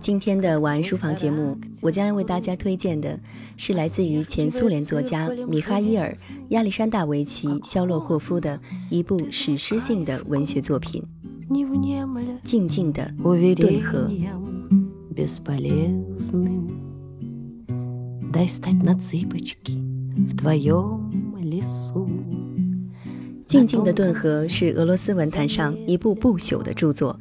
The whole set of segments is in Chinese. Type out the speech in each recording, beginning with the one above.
今天的晚安书房节目，我将要为大家推荐的是来自于前苏联作家米哈伊尔·亚历山大维奇·肖洛霍夫的一部史诗性的文学作品《静静的顿河》。静静的顿河是俄罗斯文坛上一部不朽的著作。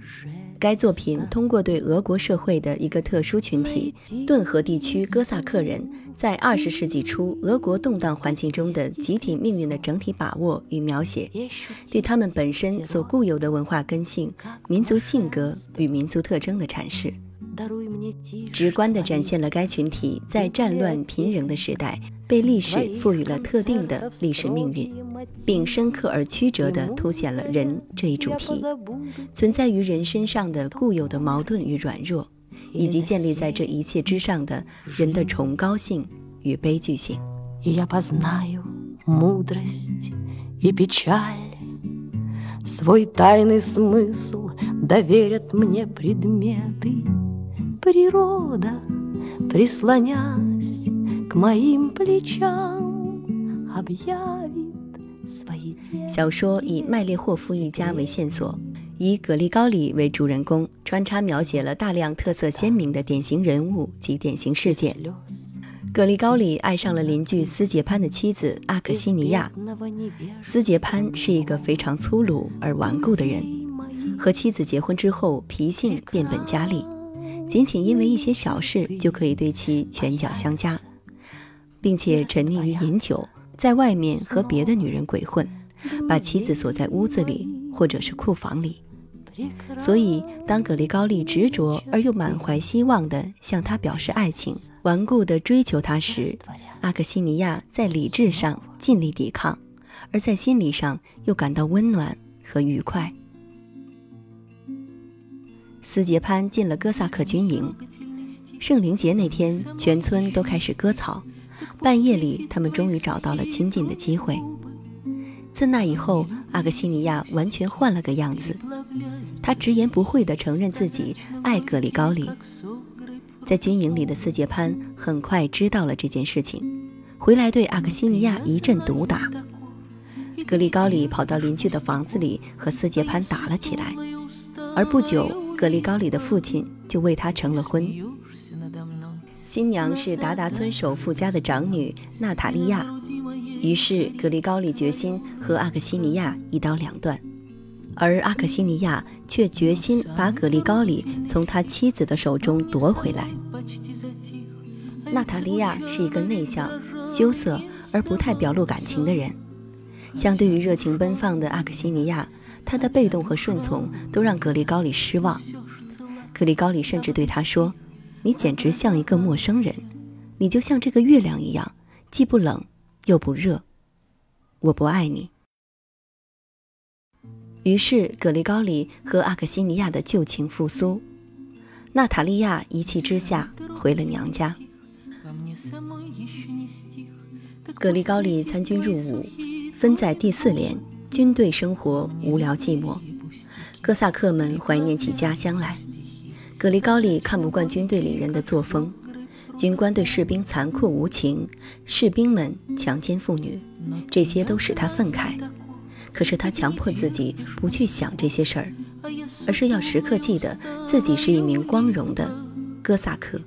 该作品通过对俄国社会的一个特殊群体——顿河地区哥萨克人，在二十世纪初俄国动荡环境中的集体命运的整体把握与描写，对他们本身所固有的文化根性、民族性格与民族特征的阐释。直观地展现了该群体在战乱频仍的时代被历史赋予了特定的历史命运，并深刻而曲折地凸显了人这一主题存在于人身上的固有的矛盾与软弱，以及建立在这一切之上的人的崇高性与悲剧性。природа, прислонясь к моим плечам, объявит свои 小说以麦列霍夫一家为线索，以葛利高里为主人公，穿插描写了大量特色鲜明的典型人物及典型事件。葛利高里爱上了邻居斯捷潘的妻子阿克西尼亚。斯捷潘是一个非常粗鲁而顽固的人，和妻子结婚之后，脾性变本加厉。仅仅因为一些小事就可以对其拳脚相加，并且沉溺于饮酒，在外面和别的女人鬼混，把妻子锁在屋子里或者是库房里。所以，当格里高利执着而又满怀希望地向他表示爱情，顽固地追求他时，阿克西尼亚在理智上尽力抵抗，而在心理上又感到温暖和愉快。斯捷潘进了哥萨克军营。圣灵节那天，全村都开始割草。半夜里，他们终于找到了亲近的机会。自那以后，阿格西尼亚完全换了个样子。他直言不讳地承认自己爱格里高里。在军营里的斯捷潘很快知道了这件事情，回来对阿克西尼亚一阵毒打。格里高里跑到邻居的房子里和斯捷潘打了起来，而不久。格里高里的父亲就为他成了婚。新娘是达达村首富家的长女娜塔莉亚，于是格里高里决心和阿克西尼亚一刀两断，而阿克西尼亚却决心把格里高里从他妻子的手中夺回来。娜塔莉亚是一个内向、羞涩而不太表露感情的人，相对于热情奔放的阿克西尼亚。她的被动和顺从都让格里高里失望，格里高里甚至对他说：“你简直像一个陌生人，你就像这个月亮一样，既不冷又不热，我不爱你。”于是格里高里和阿克西尼亚的旧情复苏，娜塔莉亚一气之下回了娘家。格里高里参军入伍，分在第四连。军队生活无聊寂寞，哥萨克们怀念起家乡来。格里高里看不惯军队里人的作风，军官对士兵残酷无情，士兵们强奸妇女，这些都使他愤慨。可是他强迫自己不去想这些事儿，而是要时刻记得自己是一名光荣的哥萨克。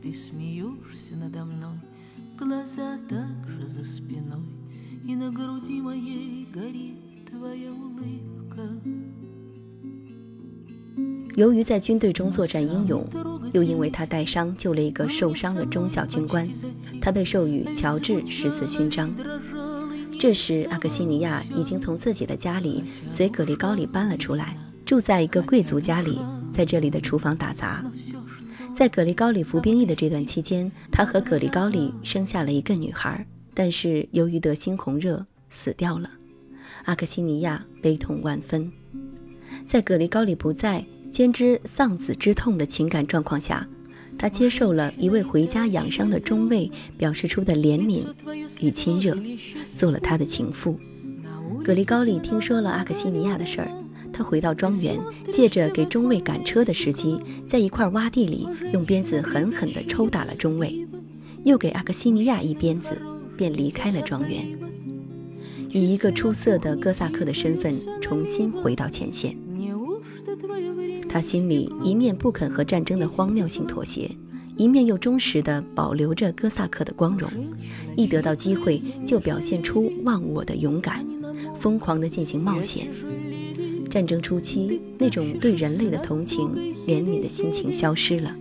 由于在军队中作战英勇，又因为他带伤救了一个受伤的中小军官，他被授予乔治十字勋章。这时，阿克西尼亚已经从自己的家里随格里高里搬了出来，住在一个贵族家里，在这里的厨房打杂。在格里高里服兵役的这段期间，他和格里高里生下了一个女孩，但是由于得猩红热死掉了。阿克西尼亚悲痛万分。在格里高里不在、兼之丧子之痛的情感状况下，他接受了一位回家养伤的中尉表示出的怜悯与亲热，做了他的情妇。格里高里听说了阿克西尼亚的事儿。他回到庄园，借着给中尉赶车的时机，在一块洼地里用鞭子狠狠地抽打了中尉，又给阿克西尼亚一鞭子，便离开了庄园，以一个出色的哥萨克的身份重新回到前线。他心里一面不肯和战争的荒谬性妥协，一面又忠实地保留着哥萨克的光荣，一得到机会就表现出忘我的勇敢，疯狂地进行冒险。战争初期，那种对人类的同情、怜悯的心情消失了，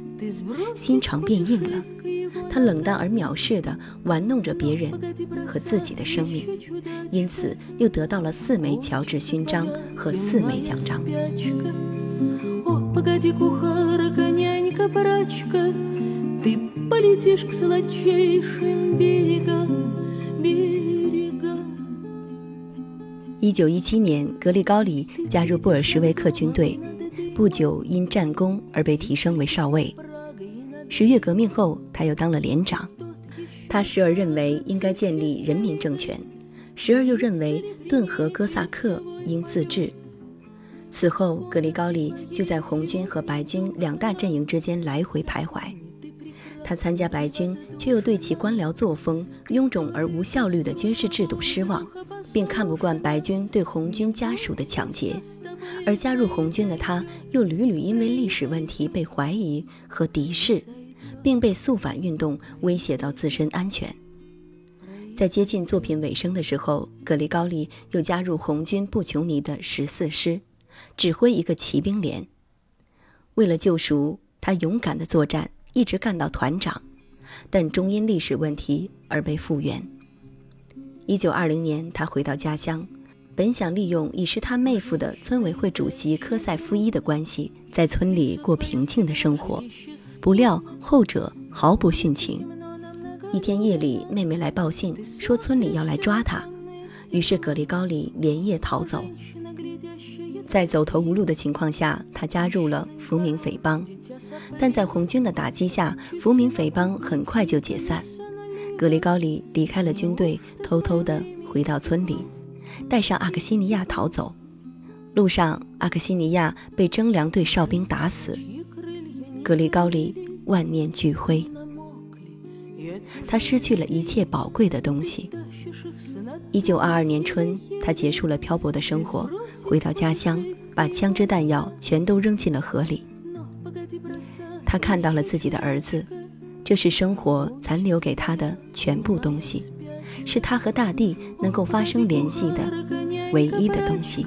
心肠变硬了。他冷淡而藐视地玩弄着别人和自己的生命，因此又得到了四枚乔治勋章和四枚奖章。一九一七年，格里高里加入布尔什维克军队，不久因战功而被提升为少尉。十月革命后，他又当了连长。他时而认为应该建立人民政权，时而又认为顿河哥萨克应自治。此后，格里高里就在红军和白军两大阵营之间来回徘徊。他参加白军，却又对其官僚作风、臃肿而无效率的军事制度失望，并看不惯白军对红军家属的抢劫。而加入红军的他，又屡屡因为历史问题被怀疑和敌视，并被肃反运动威胁到自身安全。在接近作品尾声的时候，格里高利又加入红军布琼尼的十四师，指挥一个骑兵连。为了救赎，他勇敢地作战。一直干到团长，但终因历史问题而被复员。一九二零年，他回到家乡，本想利用已是他妹夫的村委会主席科塞夫伊的关系，在村里过平静的生活，不料后者毫不殉情。一天夜里，妹妹来报信，说村里要来抓他，于是格里高里连夜逃走。在走投无路的情况下，他加入了福明匪帮，但在红军的打击下，福明匪帮很快就解散。格里高里离开了军队，偷偷地回到村里，带上阿克西尼亚逃走。路上，阿克西尼亚被征粮队哨兵打死，格里高里万念俱灰，他失去了一切宝贵的东西。一九二二年春，他结束了漂泊的生活。回到家乡，把枪支弹药全都扔进了河里。他看到了自己的儿子，这是生活残留给他的全部东西，是他和大地能够发生联系的唯一的东西。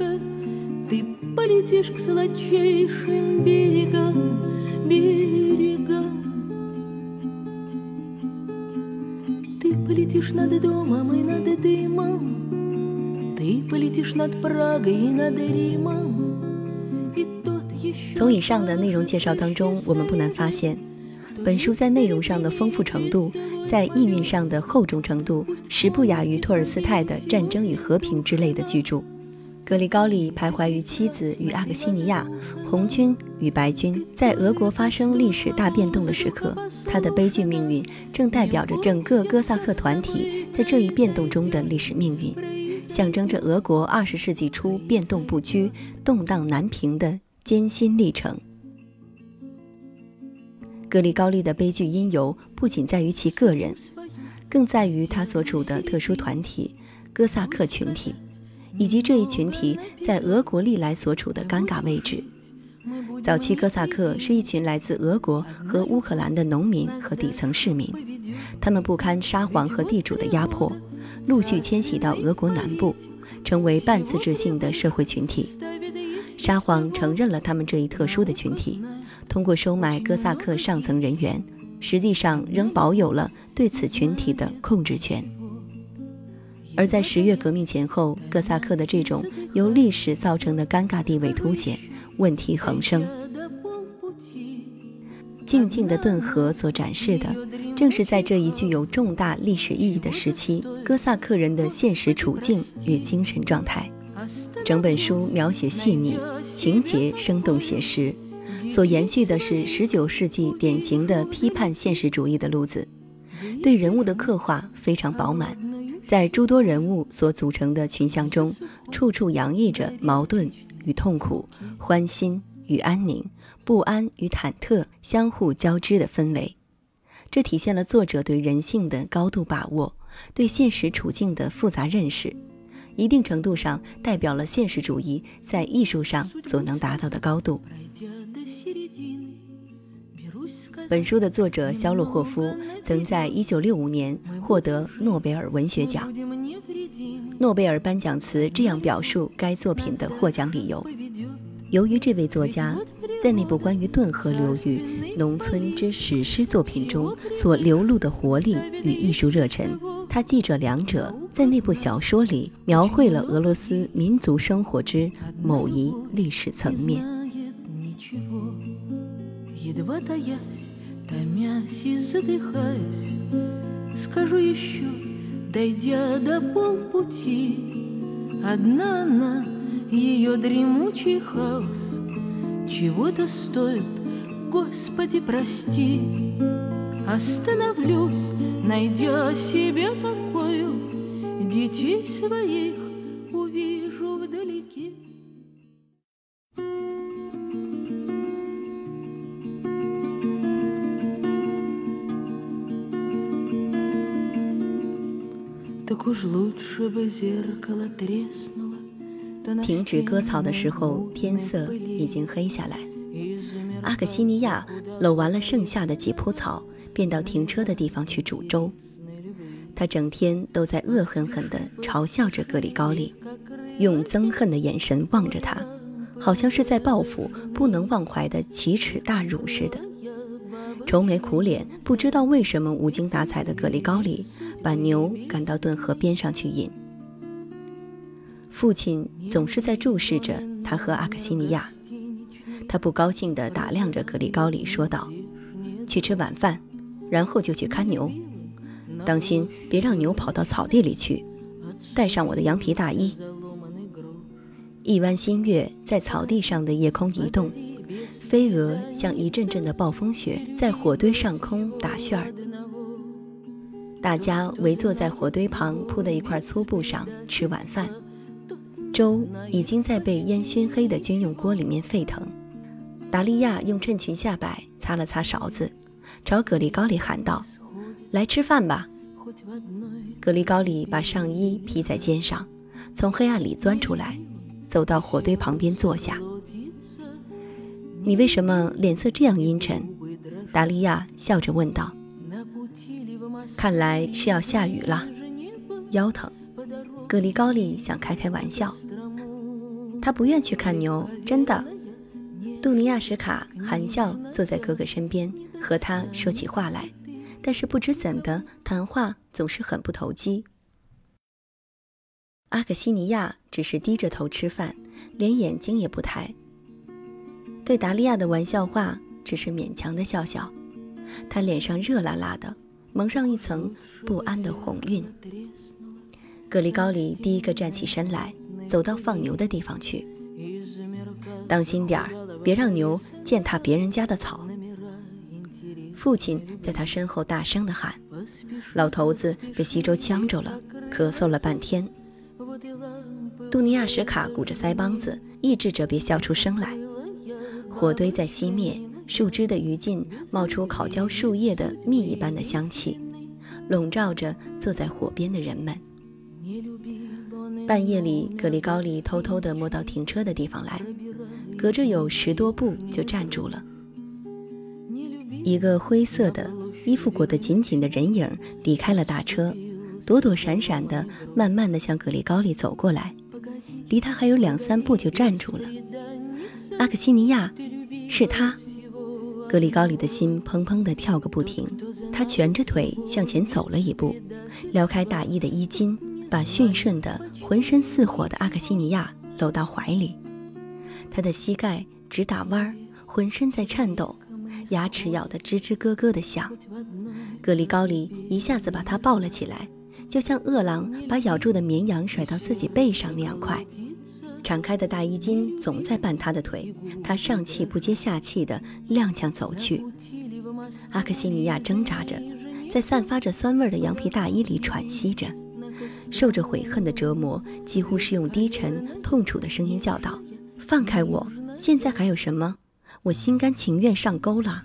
从以上的内容介绍当中，我们不难发现，本书在内容上的丰富程度，在意蕴上的厚重程度，实不亚于托尔斯泰的《战争与和平》之类的巨著。格里高利徘徊于妻子与阿克西尼亚、红军与白军在俄国发生历史大变动的时刻，他的悲剧命运正代表着整个哥萨克团体在这一变动中的历史命运。象征着俄国二十世纪初变动不居、动荡难平的艰辛历程。格里高利的悲剧因由不仅在于其个人，更在于他所处的特殊团体——哥萨克群体，以及这一群体在俄国历来所处的尴尬位置。早期哥萨克是一群来自俄国和乌克兰的农民和底层市民，他们不堪沙皇和地主的压迫。陆续迁徙到俄国南部，成为半自治性的社会群体。沙皇承认了他们这一特殊的群体，通过收买哥萨克上层人员，实际上仍保有了对此群体的控制权。而在十月革命前后，哥萨克的这种由历史造成的尴尬地位凸显，问题横生。静静的顿河所展示的，正是在这一具有重大历史意义的时期，哥萨克人的现实处境与精神状态。整本书描写细腻，情节生动写实，所延续的是19世纪典型的批判现实主义的路子，对人物的刻画非常饱满，在诸多人物所组成的群像中，处处洋溢着矛盾与痛苦、欢欣与安宁、不安与忐忑相互交织的氛围，这体现了作者对人性的高度把握，对现实处境的复杂认识。一定程度上代表了现实主义在艺术上所能达到的高度。本书的作者肖洛霍夫曾在1965年获得诺贝尔文学奖。诺贝尔颁奖词这样表述该作品的获奖理由：由于这位作家在那部关于顿河流域农村之史诗作品中所流露的活力与艺术热忱。他记着两者，在那部小说里描绘了俄罗斯民族生活之某一历史层面。Томясь и задыхаясь, скажу еще, дойдя до полпути, одна она, ее дремучий хаос, чего-то стоит, Господи, прости. Остановлюсь, найдя себе такую, детей своих увижу вдалеке. 停止割草的时候，天色已经黑下来。阿克西尼亚搂完了剩下的几铺草。便到停车的地方去煮粥。他整天都在恶狠狠地嘲笑着格里高利，用憎恨的眼神望着他，好像是在报复不能忘怀的奇耻大辱似的。愁眉苦脸、不知道为什么无精打采的格里高利把牛赶到顿河边上去饮。父亲总是在注视着他和阿克西尼亚，他不高兴地打量着格里高里，说道：“去吃晚饭。”然后就去看牛，当心别让牛跑到草地里去。带上我的羊皮大衣。一弯新月在草地上的夜空移动，飞蛾像一阵阵的暴风雪在火堆上空打旋儿。大家围坐在火堆旁铺的一块粗布上吃晚饭，粥已经在被烟熏黑的军用锅里面沸腾。达利亚用衬裙下摆擦了擦勺子。朝格里高里喊道：“来吃饭吧。”格里高里把上衣披在肩上，从黑暗里钻出来，走到火堆旁边坐下。“你为什么脸色这样阴沉？”达利亚笑着问道。“看来是要下雨了。”腰疼。格里高利想开开玩笑，他不愿去看牛，真的。杜尼亚什卡含笑坐在哥哥身边。和他说起话来，但是不知怎的，谈话总是很不投机。阿克西尼亚只是低着头吃饭，连眼睛也不抬。对达利亚的玩笑话，只是勉强的笑笑。他脸上热辣辣的，蒙上一层不安的红晕。格里高里第一个站起身来，走到放牛的地方去。当心点儿，别让牛践踏别人家的草。父亲在他身后大声地喊：“老头子被西周呛着了，咳嗽了半天。”杜尼亚什卡鼓着腮帮子，抑制着别笑出声来。火堆在熄灭，树枝的余烬冒出烤焦树叶的蜜一般的香气，笼罩着坐在火边的人们。半夜里，格里高利偷偷地摸到停车的地方来，隔着有十多步就站住了。一个灰色的、衣服裹得紧紧的人影离开了大车，躲躲闪闪的，慢慢的向格里高利走过来，离他还有两三步就站住了。阿克西尼亚，是他。格里高里的心砰砰地跳个不停，他蜷着腿向前走了一步，撩开大衣的衣襟，把驯顺的、浑身似火的阿克西尼亚搂到怀里。他的膝盖直打弯儿，浑身在颤抖。牙齿咬得吱吱咯咯的响。格里高里一下子把他抱了起来，就像饿狼把咬住的绵羊甩到自己背上那样快。敞开的大衣襟总在绊他的腿，他上气不接下气地踉跄走去。阿克西尼亚挣扎着，在散发着酸味的羊皮大衣里喘息着，受着悔恨的折磨，几乎是用低沉、痛楚的声音叫道：“放开我！现在还有什么？我心甘情愿上钩了。”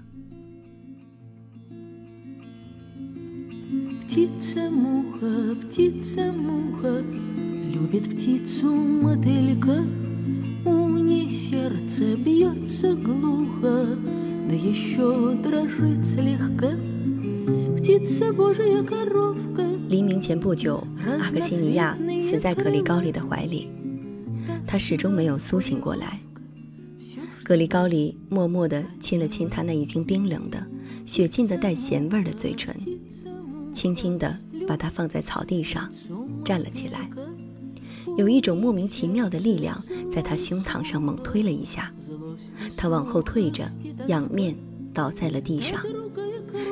Любит птицу мотылька, у ней сердце бьется глухо, да еще дрожит слегка. Птица Божья коровка. 黎明前不久，阿克西尼亚死在格里高里的怀里，他始终没有苏醒过来。格里高里默默地亲了亲他那已经冰冷的、血浸的带咸味的嘴唇，轻轻地把它放在草地上，站了起来。 有一种莫名其妙的力量在他胸膛上猛推了一下，他往后退着，仰面倒在了地上。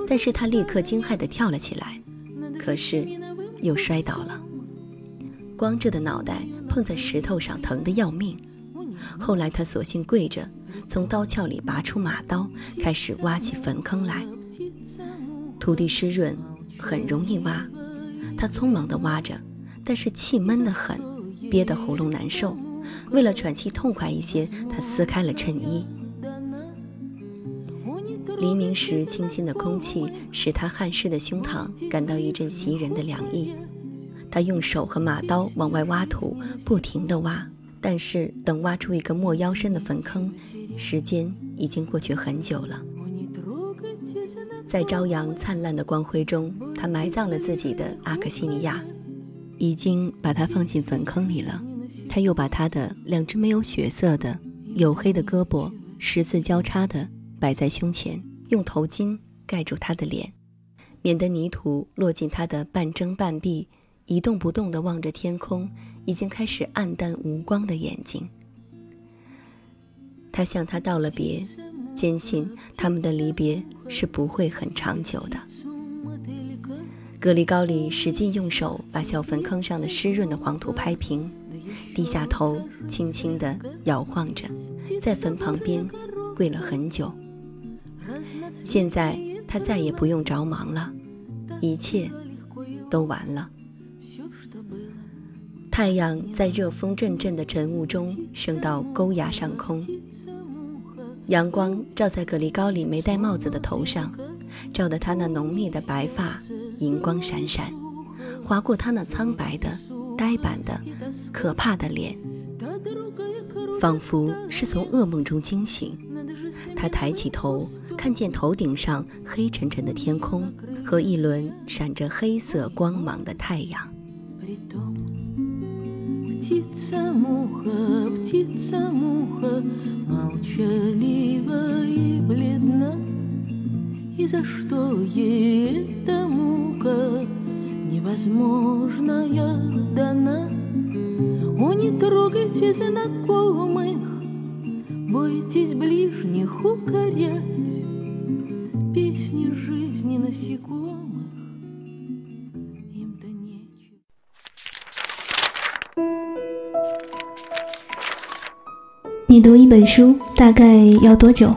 但是他立刻惊骇地跳了起来，可是又摔倒了，光着的脑袋碰在石头上，疼得要命。后来他索性跪着，从刀鞘里拔出马刀，开始挖起坟坑来。土地湿润，很容易挖。他匆忙地挖着，但是气闷得很。憋得喉咙难受，为了喘气痛快一些，他撕开了衬衣。黎明时清新的空气使他汗湿的胸膛感到一阵袭人的凉意。他用手和马刀往外挖土，不停地挖，但是等挖出一个没腰深的坟坑，时间已经过去很久了。在朝阳灿烂的光辉中，他埋葬了自己的阿克西尼亚。已经把它放进坟坑里了。他又把他的两只没有血色的黝黑的胳膊十字交叉的摆在胸前，用头巾盖住他的脸，免得泥土落进他的半睁半闭、一动不动地望着天空、已经开始暗淡无光的眼睛。他向他道了别，坚信他们的离别是不会很长久的。格里高里使劲用手把小坟坑上的湿润的黄土拍平，低下头，轻轻地摇晃着，在坟旁边跪了很久。现在他再也不用着忙了，一切都完了。太阳在热风阵阵的晨雾中升到沟崖上空，阳光照在格里高里没戴帽子的头上。照得他那浓密的白发银光闪闪，划过他那苍白的、呆板的、可怕的脸，仿佛是从噩梦中惊醒。他抬起头，看见头顶上黑沉沉的天空和一轮闪着黑色光芒的太阳。И за что ей эта мука невозможная дана? О, не трогайте знакомых, бойтесь ближних укорять Песни жизни насекомых им-то нечего 你读一本书大概要多久？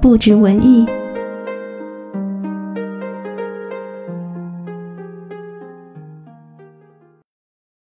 不止文艺。